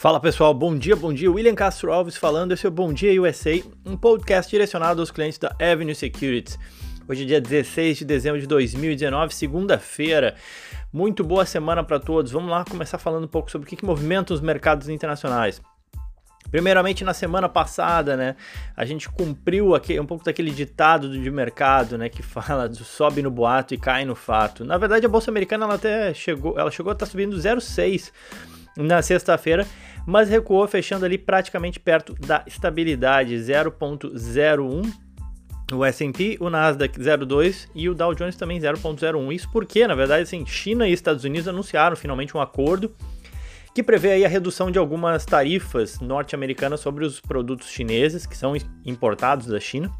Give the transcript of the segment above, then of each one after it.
Fala pessoal, bom dia, bom dia. William Castro Alves falando, esse é o Bom Dia USA, um podcast direcionado aos clientes da Avenue Securities. Hoje é dia 16 de dezembro de 2019, segunda-feira. Muito boa semana para todos. Vamos lá começar falando um pouco sobre o que, que movimenta os mercados internacionais. Primeiramente, na semana passada, né, a gente cumpriu aqui, um pouco daquele ditado de mercado, né, que fala do sobe no boato e cai no fato. Na verdade, a bolsa americana ela até chegou, ela chegou a estar tá subindo 0,6 na sexta-feira, mas recuou fechando ali praticamente perto da estabilidade 0.01 o S&P, o Nasdaq 0,2 e o Dow Jones também 0,01. Isso porque, na verdade, assim, China e Estados Unidos anunciaram finalmente um acordo que prevê aí a redução de algumas tarifas norte-americanas sobre os produtos chineses que são importados da China,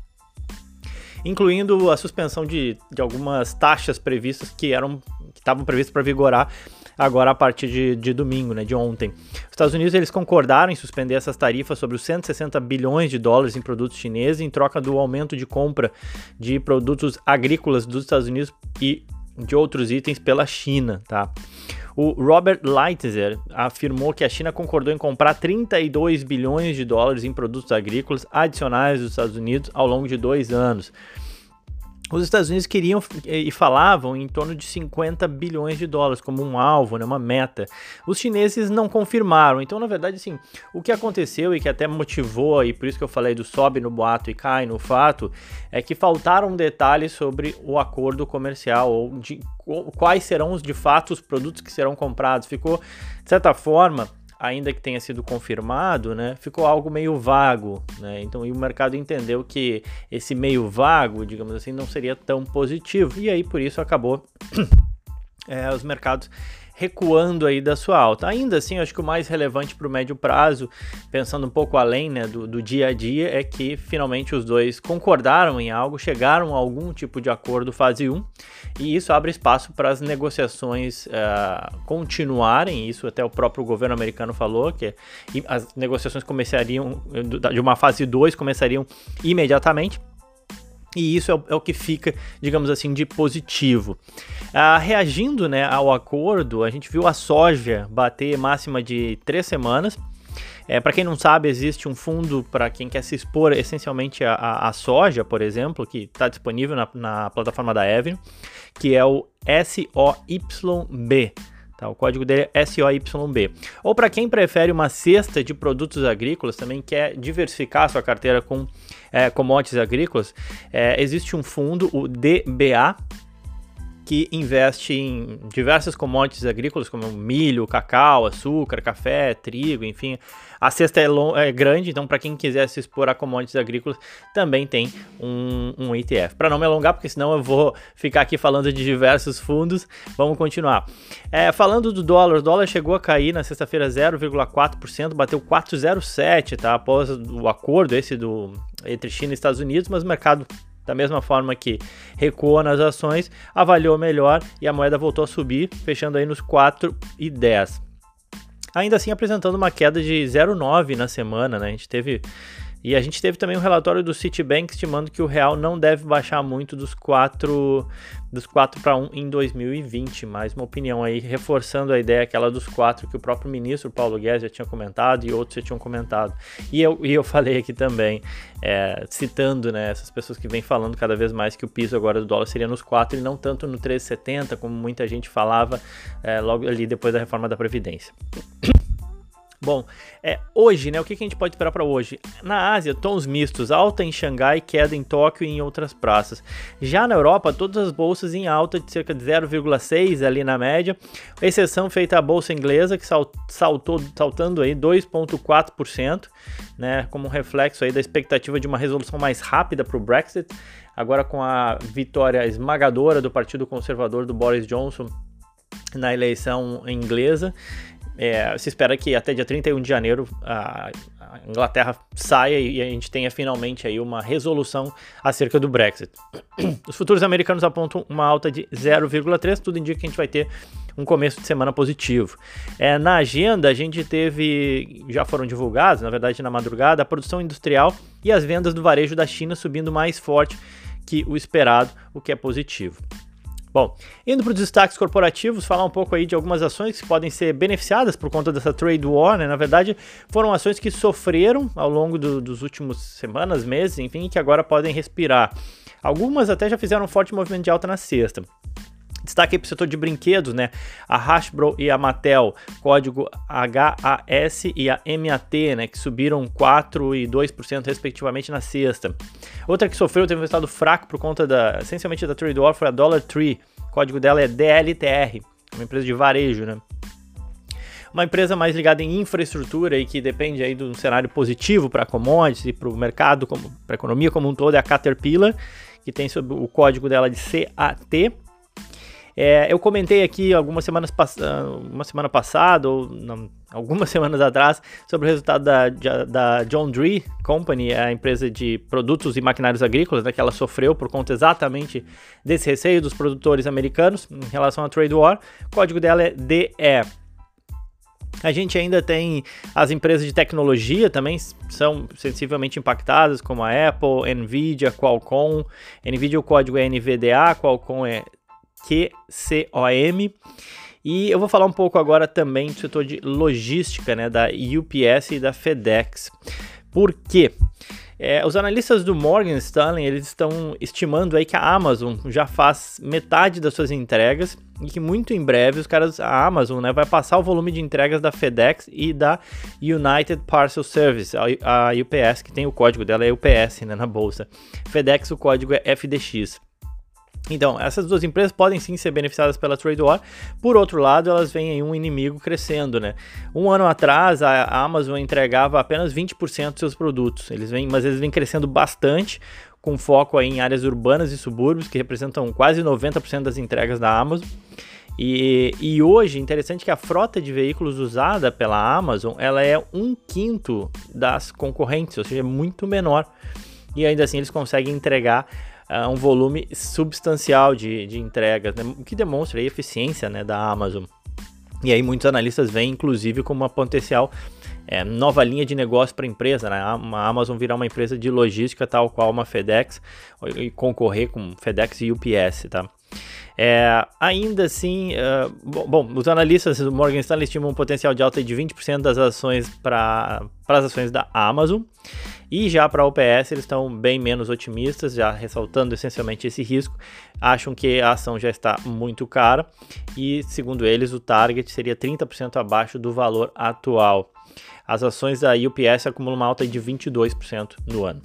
incluindo a suspensão de, de algumas taxas previstas que eram que estavam previstas para vigorar agora a partir de, de domingo, né, de ontem. Os Estados Unidos eles concordaram em suspender essas tarifas sobre os 160 bilhões de dólares em produtos chineses em troca do aumento de compra de produtos agrícolas dos Estados Unidos e de outros itens pela China, tá? O Robert Lighthizer afirmou que a China concordou em comprar 32 bilhões de dólares em produtos agrícolas adicionais dos Estados Unidos ao longo de dois anos. Os Estados Unidos queriam e falavam em torno de 50 bilhões de dólares como um alvo, né, uma meta. Os chineses não confirmaram. Então, na verdade, assim, o que aconteceu e que até motivou, e por isso que eu falei do sobe no boato e cai no fato, é que faltaram detalhes sobre o acordo comercial ou de quais serão os de fato os produtos que serão comprados. Ficou, de certa forma, ainda que tenha sido confirmado, né, ficou algo meio vago, né? Então, o mercado entendeu que esse meio vago, digamos assim, não seria tão positivo e aí por isso acabou é, os mercados recuando aí da sua alta. Ainda assim, acho que o mais relevante para o médio prazo, pensando um pouco além né, do, do, dia a dia, é que finalmente os dois concordaram em algo, chegaram a algum tipo de acordo fase 1, e isso abre espaço para as negociações uh, continuarem. Isso até o próprio governo americano falou, que as negociações começariam de uma fase 2 começariam imediatamente. E isso é o, é o, que fica, digamos assim, de positivo. Ah, reagindo né, ao acordo, a gente viu a soja bater máxima de três semanas. É, para quem não sabe, existe um fundo para quem quer se expor essencialmente a soja, por exemplo, que está disponível na, na, plataforma da Evelyn, que é o SOYB. Tá, o código dele é SOYB. Ou para quem prefere uma cesta de produtos agrícolas, também quer diversificar sua carteira com é, commodities agrícolas, é, existe um fundo, o DBA, que investe em diversas commodities agrícolas, como milho, cacau, açúcar, café, trigo, enfim. A cesta é, é grande, então para quem quiser se expor a commodities agrícolas, também tem um, um ETF. Para não me alongar, porque senão eu vou ficar aqui falando de diversos fundos, vamos continuar. É, falando do dólar, o dólar chegou a cair na sexta-feira 0,4%, bateu 4,07, tá? Após o acordo esse do entre China e Estados Unidos, mas o mercado da mesma forma que recuou nas ações, avaliou melhor e a moeda voltou a subir, fechando aí nos 4,10. Ainda assim apresentando uma queda de 0,9 na semana, né? A gente teve e a gente teve também um relatório do Citibank estimando que o real não deve baixar muito dos 4 dos 4 para 1 em 2020. Mais uma opinião aí, reforçando a ideia aquela dos 4 que o próprio ministro Paulo Guedes já tinha comentado e outros já tinham comentado. E eu, e eu falei aqui também, é, citando né, essas pessoas que vêm falando cada vez mais que o piso agora do dólar seria nos 4 e não tanto no 3,70, como muita gente falava é, logo ali depois da reforma da Previdência. Bom, é, hoje, né, o que, que a gente pode esperar para hoje? Na Ásia, tons mistos, alta em Xangai, queda em Tóquio e em outras praças. Já na Europa, todas as bolsas em alta de cerca de 0,6 ali na média, exceção feita a bolsa inglesa que saltou, saltando aí 2,4%, né, como reflexo aí da expectativa de uma resolução mais rápida para o Brexit. Agora com a vitória esmagadora do Partido Conservador do Boris Johnson na eleição inglesa. É, se espera que até dia 31 de janeiro a, Inglaterra saia e a gente tenha finalmente aí uma resolução acerca do Brexit. Os futuros americanos apontam uma alta de 0,3, tudo indica que a gente vai ter um começo de semana positivo. É, na agenda, a gente teve, já foram divulgados, na verdade na madrugada, a produção industrial e as vendas do varejo da China subindo mais forte que o esperado, o que é positivo. Bom, indo para os destaques corporativos, falar um pouco aí de algumas ações que podem ser beneficiadas por conta dessa trade war, né? Na verdade, foram ações que sofreram ao longo do, dos últimos semanas, meses, enfim, que agora podem respirar. Algumas até já fizeram um forte movimento de alta na sexta. Destaque para o setor de brinquedos, né? A Hasbro e a Mattel, código HAS e a MAT, né? Que subiram 4% e 2% respectivamente na sexta. Outra que sofreu, teve um resultado fraco por conta da, essencialmente da Trade War, foi a Dollar Tree. O código dela é DLTR, uma empresa de varejo, né? Uma empresa mais ligada em infraestrutura e que depende aí de um cenário positivo para commodities e para o mercado, para a economia como um todo, é a Caterpillar, que tem o código dela de CAT. É, eu comentei aqui algumas semanas uma semana passada, ou não, algumas semanas atrás, sobre o resultado da, da John Deere Company, a empresa de produtos e maquinários agrícolas, né, que ela sofreu por conta exatamente desse receio dos produtores americanos em relação à trade war. O código dela é DE. A gente ainda tem as empresas de tecnologia também são sensivelmente impactadas, como a Apple, Nvidia, Qualcomm. Nvidia o código é NVDA, Qualcomm é QCOM. E eu vou falar um pouco agora também do setor de logística, né, da UPS e da FedEx. Por quê? É, os analistas do Morgan Stanley eles estão estimando aí que a Amazon já faz metade das suas entregas e que muito em breve os caras, a Amazon, né, vai passar o volume de entregas da FedEx e da United Parcel Service, a, a UPS que tem o código dela é UPS, né, na bolsa. FedEx o código é FDX. Então, essas duas empresas podem sim ser beneficiadas pela trade war. Por outro lado, elas veem aí um inimigo crescendo, né? Um ano atrás, a Amazon entregava apenas 20% dos seus produtos. Eles vêm, mas eles vêm crescendo bastante, com foco aí em áreas urbanas e subúrbios, que representam quase 90% das entregas da Amazon. E, e, hoje, interessante que a frota de veículos usada pela Amazon, ela é um quinto das concorrentes, ou seja, é muito menor. E ainda assim eles conseguem entregar uh, um volume substancial de, de entregas, né? o que demonstra a eficiência né, da Amazon. E aí muitos analistas veem, inclusive, como uma potencial é, nova linha de negócio para a empresa, né? A Amazon virar uma empresa de logística tal qual uma FedEx e concorrer com FedEx e UPS, tá? É, ainda assim, uh, bom, os analistas do Morgan Stanley estimam um potencial de alta de 20% das ações para as ações da Amazon. E já para a OPS eles estão bem menos otimistas, já ressaltando essencialmente esse risco. Acham que a ação já está muito cara e, segundo eles, o target seria 30% abaixo do valor atual. As ações da UPS acumulam uma alta de 22% no ano.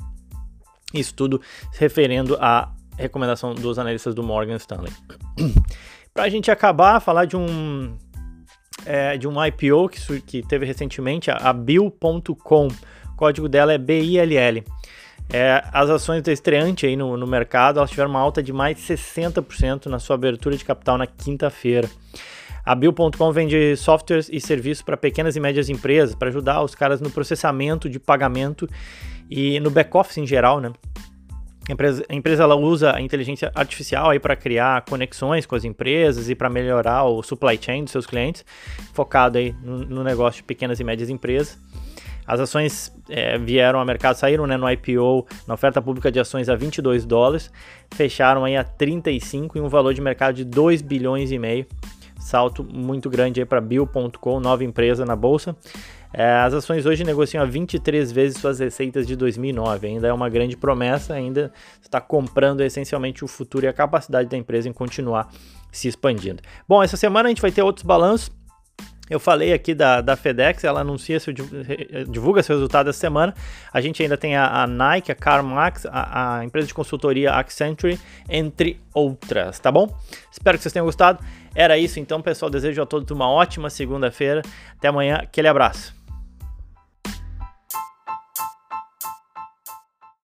Isso tudo se referendo à recomendação dos analistas do Morgan Stanley. para a gente acabar, falar de um é, de um IPO que, que teve recentemente, a Bill.com. O código dela é BILL. É, as ações da estreante aí no, no mercado elas tiveram uma alta de mais de 60% na sua abertura de capital na quinta-feira. A Bill.com vende softwares e serviços para pequenas e médias empresas, para ajudar os caras no processamento de pagamento e no back-office em geral, né? A empresa, a empresa ela usa a inteligência artificial aí para criar conexões com as empresas e para melhorar o supply chain dos seus clientes, focado aí no, no negócio de pequenas e médias empresas. As ações é, vieram ao mercado, saíram né, no IPO, na oferta pública de ações a 22 dólares, fecharam aí a 35 em um valor de mercado de 2 bilhões e meio. Salto muito grande aí para Bill.com, nova empresa na bolsa. É, as ações hoje negociam a 23 vezes suas receitas de 2009. Ainda é uma grande promessa, ainda está comprando essencialmente o futuro e a capacidade da empresa em continuar se expandindo. Bom, essa semana a gente vai ter outros balanços. Eu falei aqui da, da FedEx, ela anuncia seu, divulga seu resultado essa semana. A gente ainda tem a, a Nike, a CarMax, a, a, empresa de consultoria Accenture, entre outras, tá bom? Espero que vocês tenham gostado. Era isso então, pessoal. Desejo a todos uma ótima segunda-feira. Até amanhã. Aquele abraço.